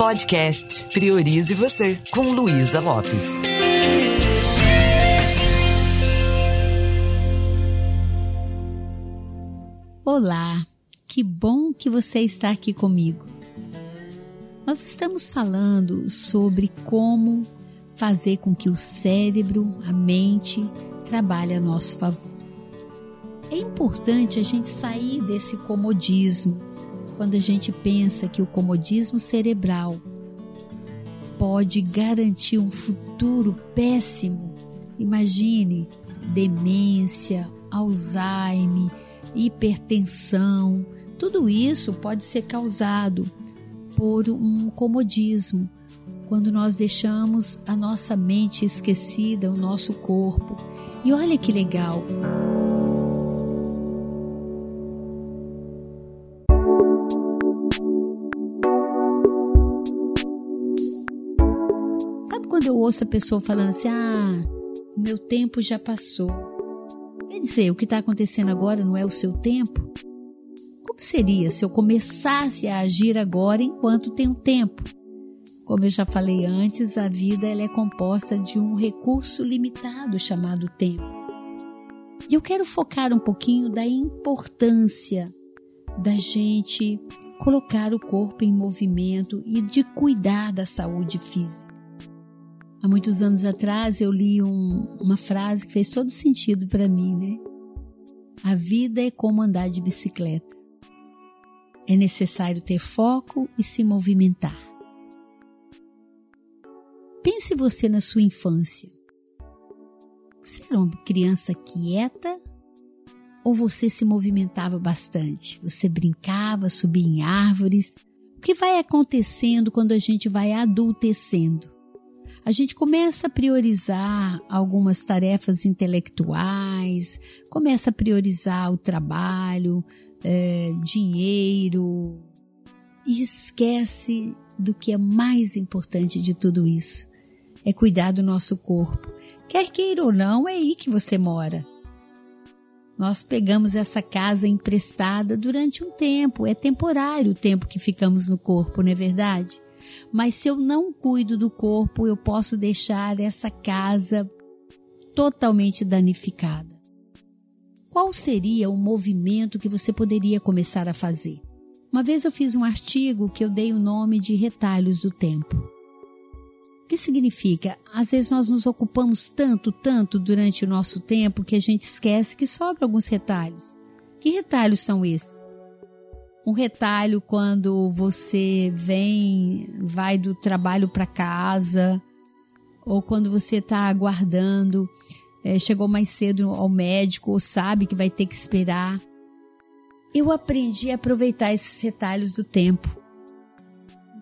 Podcast Priorize Você, com Luísa Lopes. Olá, que bom que você está aqui comigo. Nós estamos falando sobre como fazer com que o cérebro, a mente, trabalhe a nosso favor. É importante a gente sair desse comodismo quando a gente pensa que o comodismo cerebral pode garantir um futuro péssimo. Imagine demência, Alzheimer, hipertensão, tudo isso pode ser causado por um comodismo, quando nós deixamos a nossa mente esquecida, o nosso corpo. E olha que legal! Quando eu ouço a pessoa falando assim: ah, meu tempo já passou. Quer dizer, o que está acontecendo agora não é o seu tempo? Como seria se eu começasse a agir agora enquanto tenho tempo? Como eu já falei antes, a vida ela é composta de um recurso limitado chamado tempo. E eu quero focar um pouquinho da importância da gente colocar o corpo em movimento e de cuidar da saúde física. Há muitos anos atrás eu li um, uma frase que fez todo sentido para mim, né? A vida é como andar de bicicleta. É necessário ter foco e se movimentar. Pense você na sua infância. Você era uma criança quieta ou você se movimentava bastante? Você brincava, subia em árvores? O que vai acontecendo quando a gente vai adultecendo? A gente começa a priorizar algumas tarefas intelectuais, começa a priorizar o trabalho, é, dinheiro, e esquece do que é mais importante de tudo isso: é cuidar do nosso corpo. Quer queira ou não, é aí que você mora. Nós pegamos essa casa emprestada durante um tempo, é temporário o tempo que ficamos no corpo, não é verdade? Mas se eu não cuido do corpo, eu posso deixar essa casa totalmente danificada. Qual seria o movimento que você poderia começar a fazer? Uma vez eu fiz um artigo que eu dei o nome de Retalhos do Tempo. O que significa? Às vezes nós nos ocupamos tanto, tanto durante o nosso tempo que a gente esquece que sobram alguns retalhos. Que retalhos são esses? Um retalho quando você vem, vai do trabalho para casa, ou quando você está aguardando, é, chegou mais cedo ao médico, ou sabe que vai ter que esperar. Eu aprendi a aproveitar esses retalhos do tempo.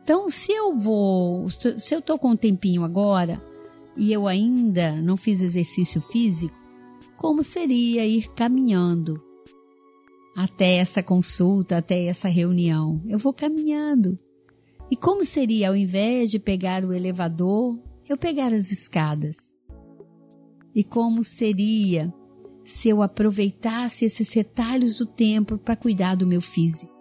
Então, se eu vou, se eu estou com um tempinho agora e eu ainda não fiz exercício físico, como seria ir caminhando? Até essa consulta, até essa reunião. Eu vou caminhando. E como seria ao invés de pegar o elevador, eu pegar as escadas? E como seria se eu aproveitasse esses retalhos do tempo para cuidar do meu físico?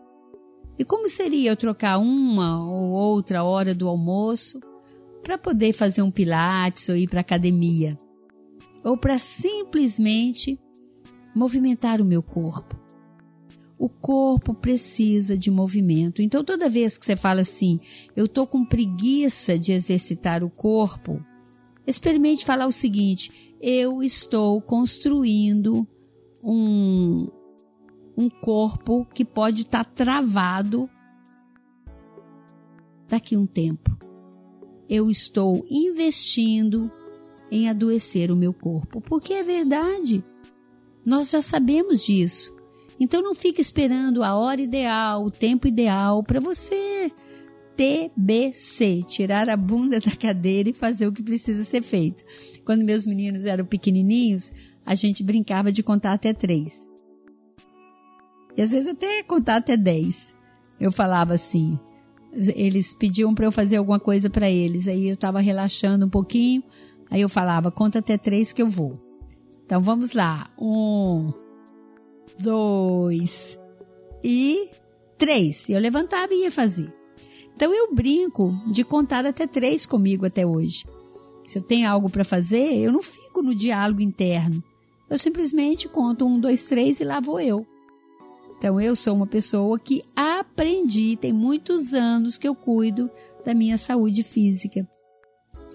E como seria eu trocar uma ou outra hora do almoço para poder fazer um pilates ou ir para academia? Ou para simplesmente movimentar o meu corpo? O corpo precisa de movimento. Então, toda vez que você fala assim, eu estou com preguiça de exercitar o corpo, experimente falar o seguinte: eu estou construindo um, um corpo que pode estar tá travado daqui um tempo. Eu estou investindo em adoecer o meu corpo, porque é verdade. Nós já sabemos disso. Então não fique esperando a hora ideal, o tempo ideal para você TBC, tirar a bunda da cadeira e fazer o que precisa ser feito. Quando meus meninos eram pequenininhos, a gente brincava de contar até três. E às vezes até contar até dez. Eu falava assim, eles pediam para eu fazer alguma coisa para eles, aí eu estava relaxando um pouquinho, aí eu falava, conta até três que eu vou. Então vamos lá, um, dois e três. Eu levantava e ia fazer. Então eu brinco de contar até três comigo até hoje. Se eu tenho algo para fazer, eu não fico no diálogo interno. Eu simplesmente conto um, dois, três e lá vou eu. Então eu sou uma pessoa que aprendi, tem muitos anos que eu cuido da minha saúde física.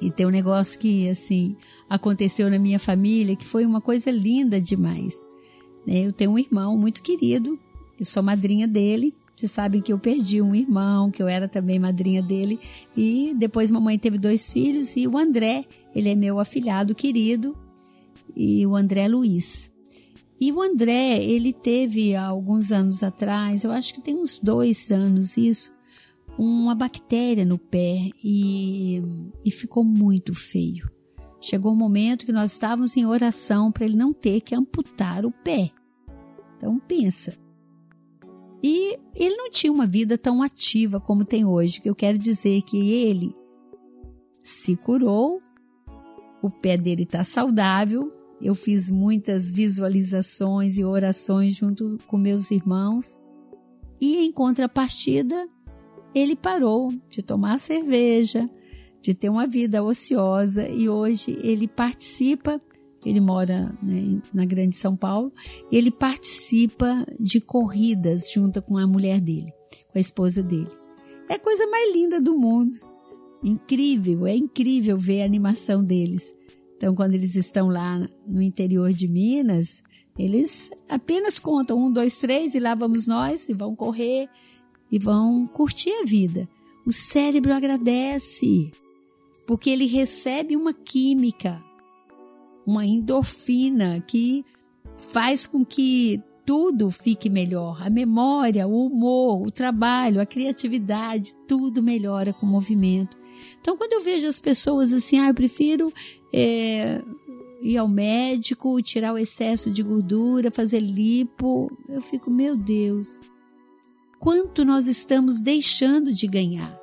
E tem um negócio que, assim, aconteceu na minha família que foi uma coisa linda demais. Né? Eu tenho um irmão muito querido, eu sou madrinha dele. Vocês sabem que eu perdi um irmão, que eu era também madrinha dele. E depois mamãe teve dois filhos e o André, ele é meu afilhado querido, e o André Luiz. E o André, ele teve há alguns anos atrás, eu acho que tem uns dois anos isso, uma bactéria no pé e, e ficou muito feio. Chegou um momento que nós estávamos em oração para ele não ter que amputar o pé. Então pensa. E ele não tinha uma vida tão ativa como tem hoje. Eu quero dizer que ele se curou, o pé dele está saudável. Eu fiz muitas visualizações e orações junto com meus irmãos. E em contrapartida, ele parou de tomar cerveja, de ter uma vida ociosa e hoje ele participa. Ele mora né, na Grande São Paulo. Ele participa de corridas junto com a mulher dele, com a esposa dele. É a coisa mais linda do mundo. Incrível, é incrível ver a animação deles. Então, quando eles estão lá no interior de Minas, eles apenas contam um, dois, três e lá vamos nós e vão correr e vão curtir a vida. O cérebro agradece, porque ele recebe uma química, uma endorfina que faz com que tudo fique melhor. A memória, o humor, o trabalho, a criatividade, tudo melhora com o movimento. Então, quando eu vejo as pessoas assim, ah, eu prefiro é, ir ao médico, tirar o excesso de gordura, fazer lipo, eu fico, meu Deus, quanto nós estamos deixando de ganhar.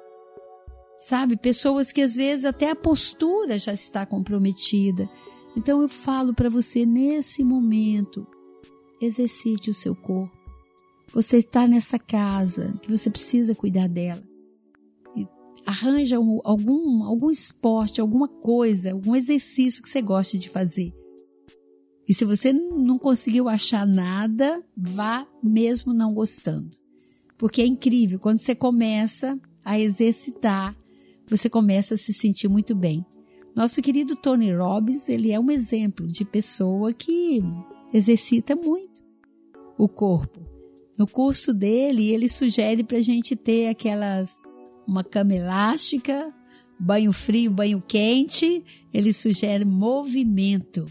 Sabe, pessoas que às vezes até a postura já está comprometida. Então eu falo para você nesse momento, exercite o seu corpo. Você está nessa casa que você precisa cuidar dela. Arranja um, algum, algum esporte, alguma coisa, algum exercício que você goste de fazer. E se você não conseguiu achar nada, vá mesmo não gostando. Porque é incrível, quando você começa a exercitar, você começa a se sentir muito bem. Nosso querido Tony Robbins, ele é um exemplo de pessoa que exercita muito o corpo. No curso dele, ele sugere para a gente ter aquelas uma cama elástica, banho frio, banho quente. Ele sugere movimento.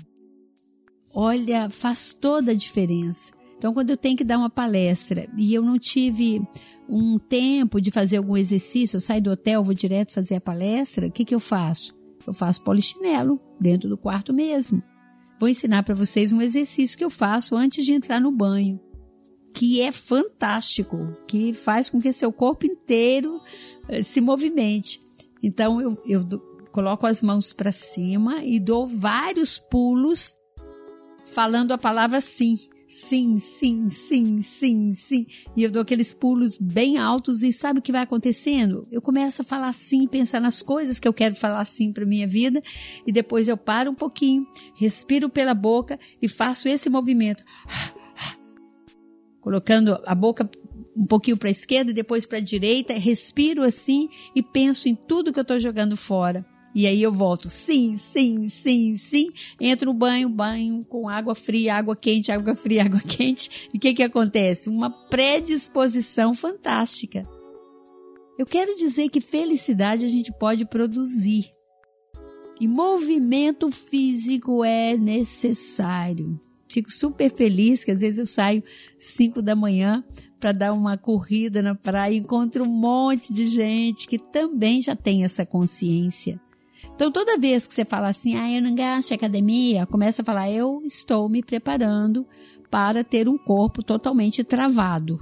Olha, faz toda a diferença. Então, quando eu tenho que dar uma palestra e eu não tive um tempo de fazer algum exercício, eu saio do hotel, vou direto fazer a palestra, o que, que eu faço? Eu faço polichinelo dentro do quarto mesmo. Vou ensinar para vocês um exercício que eu faço antes de entrar no banho, que é fantástico, que faz com que seu corpo inteiro eh, se movimente. Então, eu, eu coloco as mãos para cima e dou vários pulos falando a palavra sim sim, sim, sim, sim, sim. E eu dou aqueles pulos bem altos e sabe o que vai acontecendo? Eu começo a falar sim, pensar nas coisas que eu quero falar sim para minha vida e depois eu paro um pouquinho, respiro pela boca e faço esse movimento. Colocando a boca um pouquinho para a esquerda, depois para a direita, respiro assim e penso em tudo que eu estou jogando fora. E aí eu volto, sim, sim, sim, sim. Entro no banho, banho com água fria, água quente, água fria, água quente. E o que que acontece? Uma predisposição fantástica. Eu quero dizer que felicidade a gente pode produzir. E movimento físico é necessário. Fico super feliz que às vezes eu saio 5 da manhã para dar uma corrida na praia, encontro um monte de gente que também já tem essa consciência então, toda vez que você fala assim, ah, eu não gasto academia, começa a falar, eu estou me preparando para ter um corpo totalmente travado.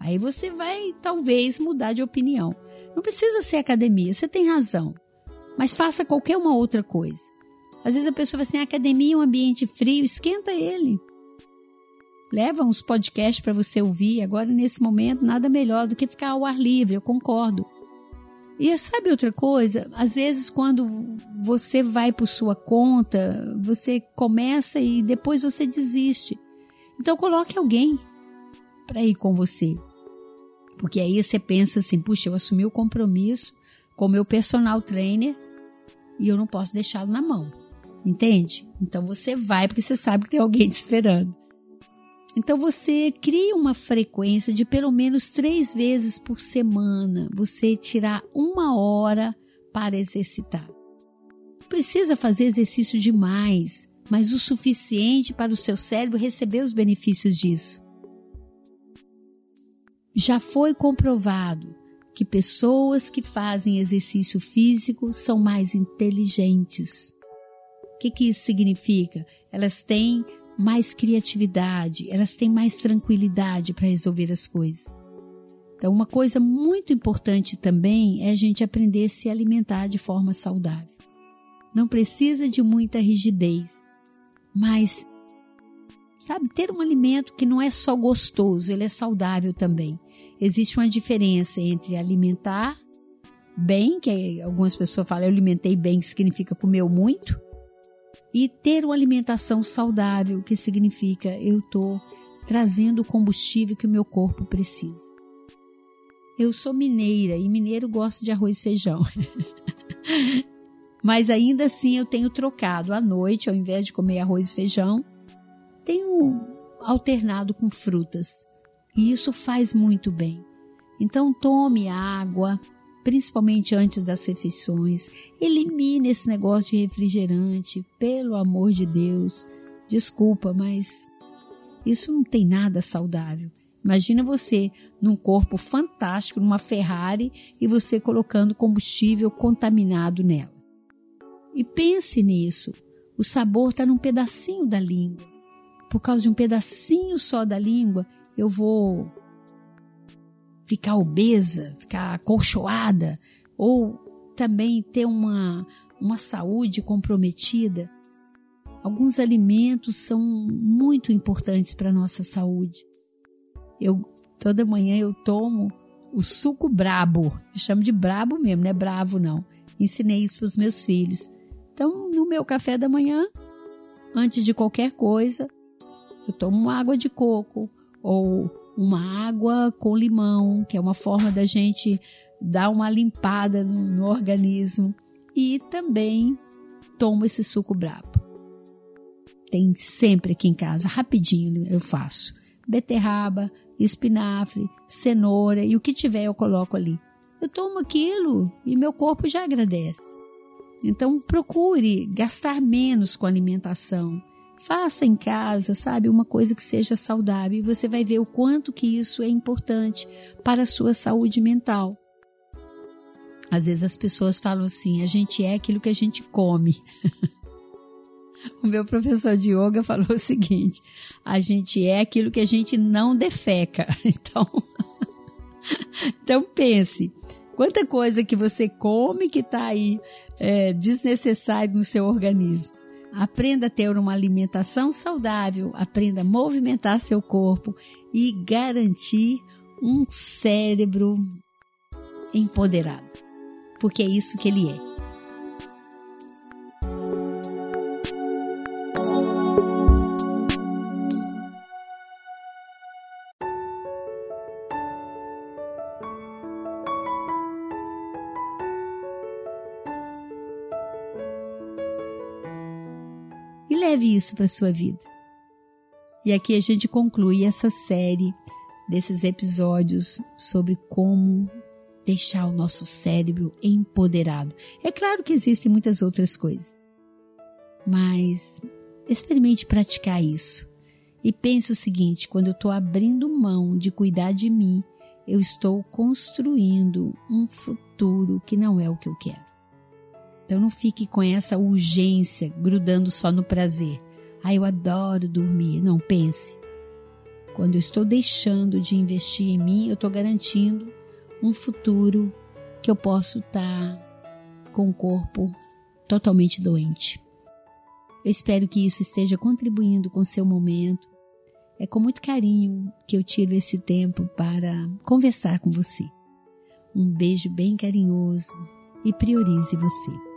Aí você vai, talvez, mudar de opinião. Não precisa ser academia, você tem razão. Mas faça qualquer uma outra coisa. Às vezes a pessoa vai assim, a academia é um ambiente frio, esquenta ele. leva uns podcasts para você ouvir. Agora, nesse momento, nada melhor do que ficar ao ar livre, eu concordo. E sabe outra coisa? Às vezes, quando você vai por sua conta, você começa e depois você desiste. Então, coloque alguém para ir com você. Porque aí você pensa assim: puxa, eu assumi o compromisso com meu personal trainer e eu não posso deixá-lo na mão. Entende? Então você vai porque você sabe que tem alguém te esperando. Então você cria uma frequência de pelo menos três vezes por semana. Você tirar uma hora para exercitar. Não precisa fazer exercício demais, mas o suficiente para o seu cérebro receber os benefícios disso. Já foi comprovado que pessoas que fazem exercício físico são mais inteligentes. O que, que isso significa? Elas têm mais criatividade, elas têm mais tranquilidade para resolver as coisas. Então, uma coisa muito importante também é a gente aprender a se alimentar de forma saudável. Não precisa de muita rigidez, mas sabe, ter um alimento que não é só gostoso, ele é saudável também. Existe uma diferença entre alimentar bem, que algumas pessoas falam eu alimentei bem, que significa comeu muito, e ter uma alimentação saudável, que significa eu estou trazendo o combustível que o meu corpo precisa. Eu sou mineira e mineiro gosta de arroz e feijão. Mas ainda assim eu tenho trocado à noite, ao invés de comer arroz e feijão, tenho alternado com frutas. E isso faz muito bem. Então tome água, principalmente antes das refeições. Elimine esse negócio de refrigerante, pelo amor de Deus. Desculpa, mas isso não tem nada saudável. Imagina você num corpo fantástico, numa Ferrari, e você colocando combustível contaminado nela. E pense nisso. O sabor está num pedacinho da língua. Por causa de um pedacinho só da língua, eu vou ficar obesa, ficar acolchoada, ou também ter uma, uma saúde comprometida. Alguns alimentos são muito importantes para a nossa saúde. Eu toda manhã eu tomo o suco brabo. Eu chamo de brabo mesmo, não é bravo não. Ensinei isso para os meus filhos. Então, no meu café da manhã, antes de qualquer coisa, eu tomo água de coco ou uma água com limão, que é uma forma da gente dar uma limpada no, no organismo. E também tomo esse suco brabo. Tem sempre aqui em casa, rapidinho eu faço. Beterraba, espinafre, cenoura e o que tiver eu coloco ali. Eu tomo aquilo e meu corpo já agradece. Então procure gastar menos com alimentação Faça em casa, sabe, uma coisa que seja saudável e você vai ver o quanto que isso é importante para a sua saúde mental. Às vezes as pessoas falam assim: a gente é aquilo que a gente come. o meu professor de yoga falou o seguinte: a gente é aquilo que a gente não defeca. Então, então pense. Quanta coisa que você come que está aí é, desnecessário no seu organismo. Aprenda a ter uma alimentação saudável, aprenda a movimentar seu corpo e garantir um cérebro empoderado, porque é isso que ele é. Isso para sua vida. E aqui a gente conclui essa série desses episódios sobre como deixar o nosso cérebro empoderado. É claro que existem muitas outras coisas, mas experimente praticar isso. E pense o seguinte: quando eu estou abrindo mão de cuidar de mim, eu estou construindo um futuro que não é o que eu quero. Então não fique com essa urgência grudando só no prazer. Ah, eu adoro dormir. Não pense. Quando eu estou deixando de investir em mim, eu estou garantindo um futuro que eu posso estar com o corpo totalmente doente. Eu espero que isso esteja contribuindo com seu momento. É com muito carinho que eu tiro esse tempo para conversar com você. Um beijo bem carinhoso e priorize você.